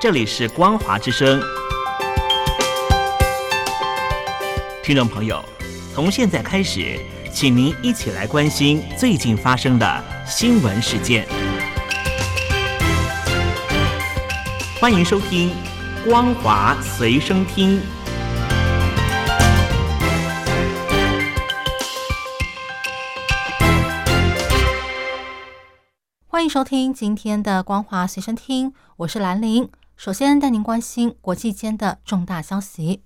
这里是光华之声。听众朋友，从现在开始，请您一起来关心最近发生的新闻事件。欢迎收听《光华随身听》。欢迎收听今天的《光华随身听》，我是兰玲。首先带您关心国际间的重大消息。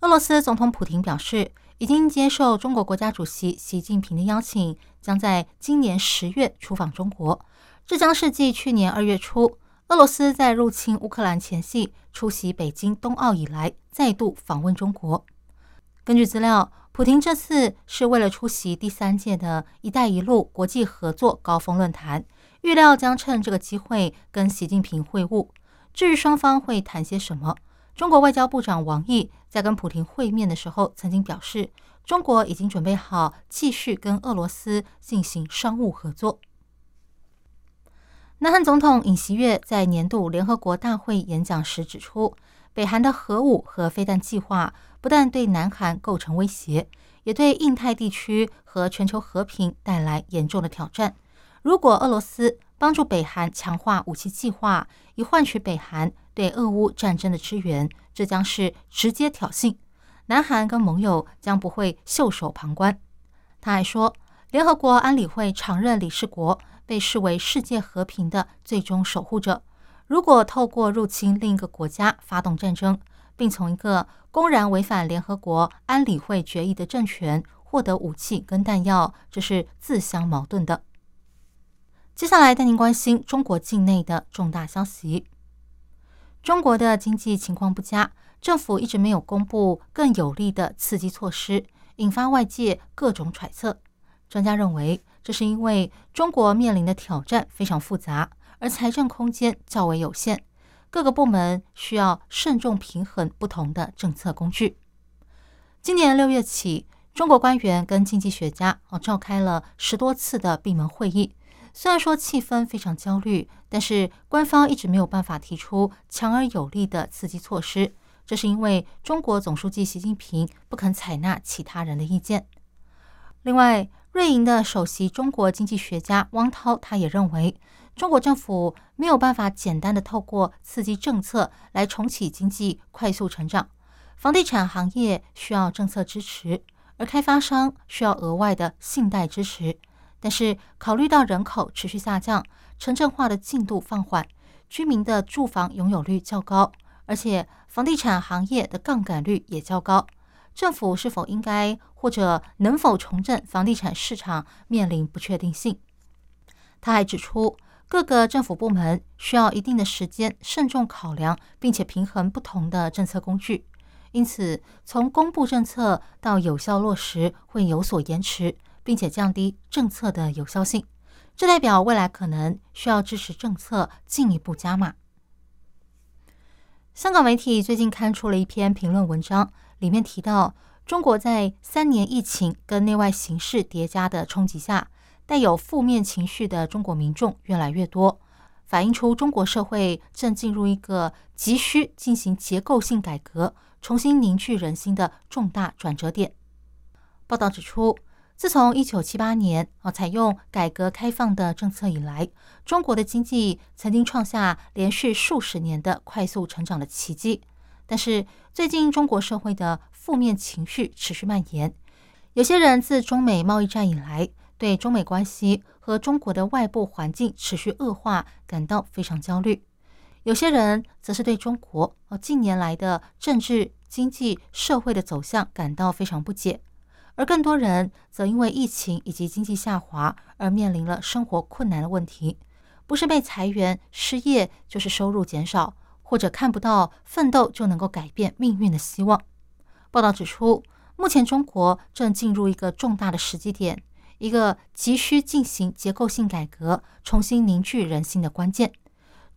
俄罗斯总统普京表示，已经接受中国国家主席习近平的邀请，将在今年十月出访中国。这将是继去年二月初俄罗斯在入侵乌克兰前夕出席北京冬奥以来，再度访问中国。根据资料，普京这次是为了出席第三届的一带一路国际合作高峰论坛，预料将趁这个机会跟习近平会晤。至于双方会谈些什么，中国外交部长王毅在跟普京会面的时候曾经表示，中国已经准备好继续跟俄罗斯进行商务合作。南韩总统尹锡悦在年度联合国大会演讲时指出，北韩的核武和飞弹计划不但对南韩构成威胁，也对印太地区和全球和平带来严重的挑战。如果俄罗斯帮助北韩强化武器计划，以换取北韩对俄乌战争的支援，这将是直接挑衅。南韩跟盟友将不会袖手旁观。他还说，联合国安理会常任理事国被视为世界和平的最终守护者。如果透过入侵另一个国家发动战争，并从一个公然违反联合国安理会决议的政权获得武器跟弹药，这是自相矛盾的。接下来带您关心中国境内的重大消息。中国的经济情况不佳，政府一直没有公布更有力的刺激措施，引发外界各种揣测。专家认为，这是因为中国面临的挑战非常复杂，而财政空间较为有限，各个部门需要慎重平衡不同的政策工具。今年六月起，中国官员跟经济学家哦召开了十多次的闭门会议。虽然说气氛非常焦虑，但是官方一直没有办法提出强而有力的刺激措施。这是因为中国总书记习近平不肯采纳其他人的意见。另外，瑞银的首席中国经济学家汪涛他也认为，中国政府没有办法简单的透过刺激政策来重启经济快速成长。房地产行业需要政策支持，而开发商需要额外的信贷支持。但是，考虑到人口持续下降，城镇化的进度放缓，居民的住房拥有率较高，而且房地产行业的杠杆率也较高，政府是否应该或者能否重振房地产市场，面临不确定性。他还指出，各个政府部门需要一定的时间慎重考量，并且平衡不同的政策工具，因此从公布政策到有效落实会有所延迟。并且降低政策的有效性，这代表未来可能需要支持政策进一步加码。香港媒体最近刊出了一篇评论文章，里面提到，中国在三年疫情跟内外形势叠加的冲击下，带有负面情绪的中国民众越来越多，反映出中国社会正进入一个急需进行结构性改革、重新凝聚人心的重大转折点。报道指出。自从一九七八年啊采用改革开放的政策以来，中国的经济曾经创下连续数十年的快速成长的奇迹。但是最近中国社会的负面情绪持续蔓延，有些人自中美贸易战以来，对中美关系和中国的外部环境持续恶化感到非常焦虑；有些人则是对中国啊近年来的政治、经济、社会的走向感到非常不解。而更多人则因为疫情以及经济下滑而面临了生活困难的问题，不是被裁员、失业，就是收入减少，或者看不到奋斗就能够改变命运的希望。报道指出，目前中国正进入一个重大的时机点，一个急需进行结构性改革、重新凝聚人心的关键。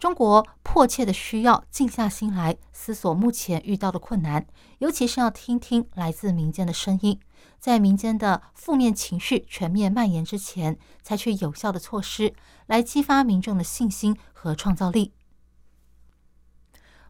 中国迫切的需要静下心来思索目前遇到的困难，尤其是要听听来自民间的声音。在民间的负面情绪全面蔓延之前，采取有效的措施来激发民众的信心和创造力。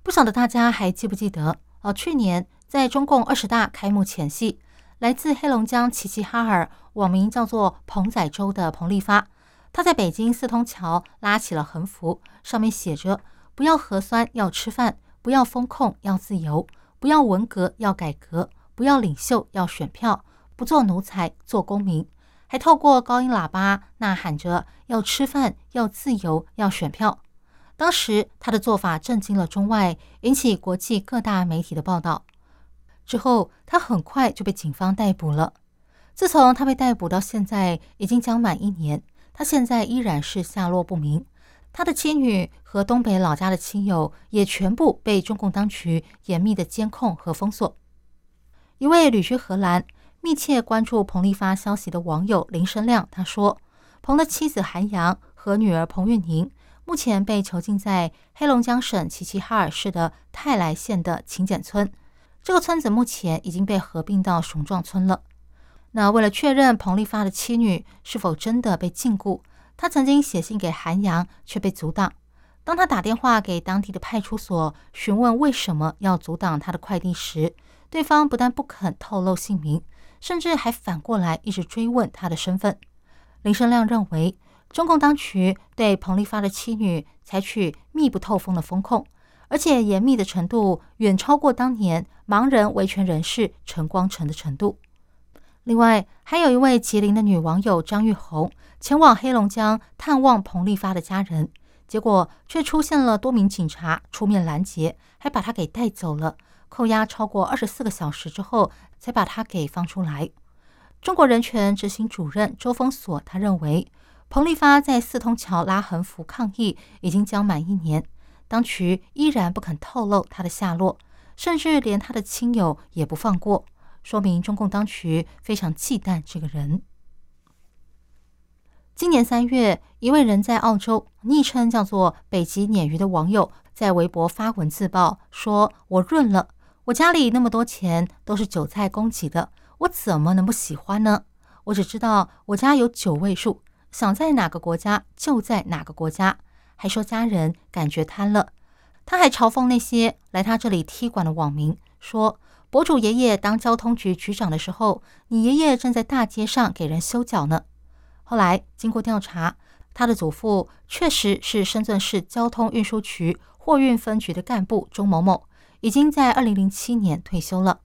不晓得大家还记不记得？呃，去年在中共二十大开幕前夕，来自黑龙江齐齐哈尔，网名叫做“彭仔洲”的彭立发，他在北京四通桥拉起了横幅，上面写着：“不要核酸，要吃饭；不要风控，要自由；不要文革，要改革；不要领袖，要选票；不做奴才，做公民。”还透过高音喇叭呐喊着：“要吃饭，要自由，要选票。”当时他的做法震惊了中外，引起国际各大媒体的报道。之后，他很快就被警方逮捕了。自从他被逮捕到现在，已经将满一年，他现在依然是下落不明。他的妻女和东北老家的亲友也全部被中共当局严密的监控和封锁。一位旅居荷兰、密切关注彭丽发消息的网友林生亮他说：“彭的妻子韩阳和女儿彭玉宁。”目前被囚禁在黑龙江省齐齐哈尔市的泰来县的勤俭村，这个村子目前已经被合并到雄壮村了。那为了确认彭丽发的妻女是否真的被禁锢，他曾经写信给韩阳，却被阻挡。当他打电话给当地的派出所询问为什么要阻挡他的快递时，对方不但不肯透露姓名，甚至还反过来一直追问他的身份。林生亮认为。中共当局对彭丽发的妻女采取密不透风的风控，而且严密的程度远超过当年盲人维权人士陈光诚的程度。另外，还有一位吉林的女网友张玉红前往黑龙江探望彭丽发的家人，结果却出现了多名警察出面拦截，还把她给带走了，扣押超过二十四个小时之后，才把她给放出来。中国人权执行主任周峰锁他认为。彭丽发在四通桥拉横幅抗议已经将满一年，当局依然不肯透露他的下落，甚至连他的亲友也不放过，说明中共当局非常忌惮这个人。今年三月，一位人在澳洲，昵称叫做“北极鲶鱼”的网友在微博发文自曝，说：“我润了，我家里那么多钱都是韭菜供给的，我怎么能不喜欢呢？我只知道我家有九位数。”想在哪个国家就在哪个国家，还说家人感觉贪了。他还嘲讽那些来他这里踢馆的网民，说博主爷爷当交通局局长的时候，你爷爷正在大街上给人修脚呢。后来经过调查，他的祖父确实是深圳市交通运输局货运分局的干部钟某某，已经在二零零七年退休了。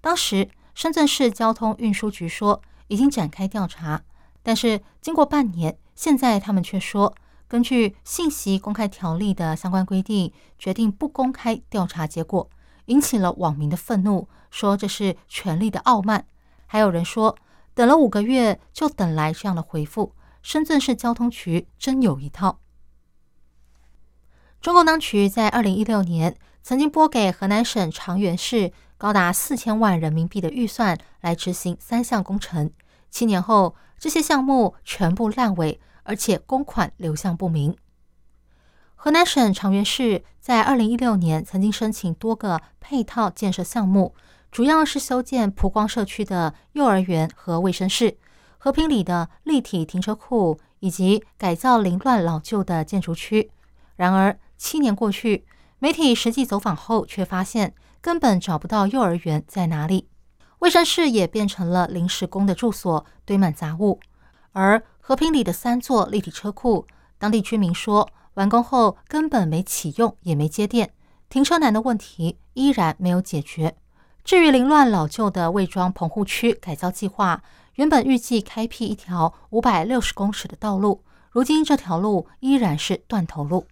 当时深圳市交通运输局说已经展开调查。但是经过半年，现在他们却说，根据信息公开条例的相关规定，决定不公开调查结果，引起了网民的愤怒，说这是权力的傲慢。还有人说，等了五个月就等来这样的回复，深圳市交通局真有一套。中共当局在二零一六年曾经拨给河南省长垣市高达四千万人民币的预算来执行三项工程，七年后。这些项目全部烂尾，而且公款流向不明。河南省长垣市在二零一六年曾经申请多个配套建设项目，主要是修建蒲光社区的幼儿园和卫生室、和平里的立体停车库以及改造凌乱老旧的建筑区。然而七年过去，媒体实际走访后却发现根本找不到幼儿园在哪里。卫生室也变成了临时工的住所，堆满杂物。而和平里的三座立体车库，当地居民说，完工后根本没启用，也没接电，停车难的问题依然没有解决。至于凌乱老旧的魏庄棚户区改造计划，原本预计开辟一条五百六十公尺的道路，如今这条路依然是断头路。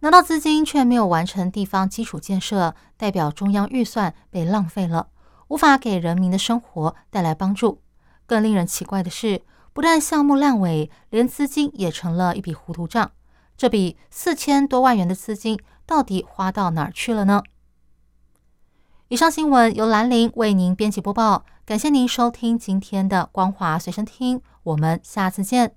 拿到资金却没有完成地方基础建设，代表中央预算被浪费了。无法给人民的生活带来帮助。更令人奇怪的是，不但项目烂尾，连资金也成了一笔糊涂账。这笔四千多万元的资金到底花到哪儿去了呢？以上新闻由兰陵为您编辑播报，感谢您收听今天的光华随身听，我们下次见。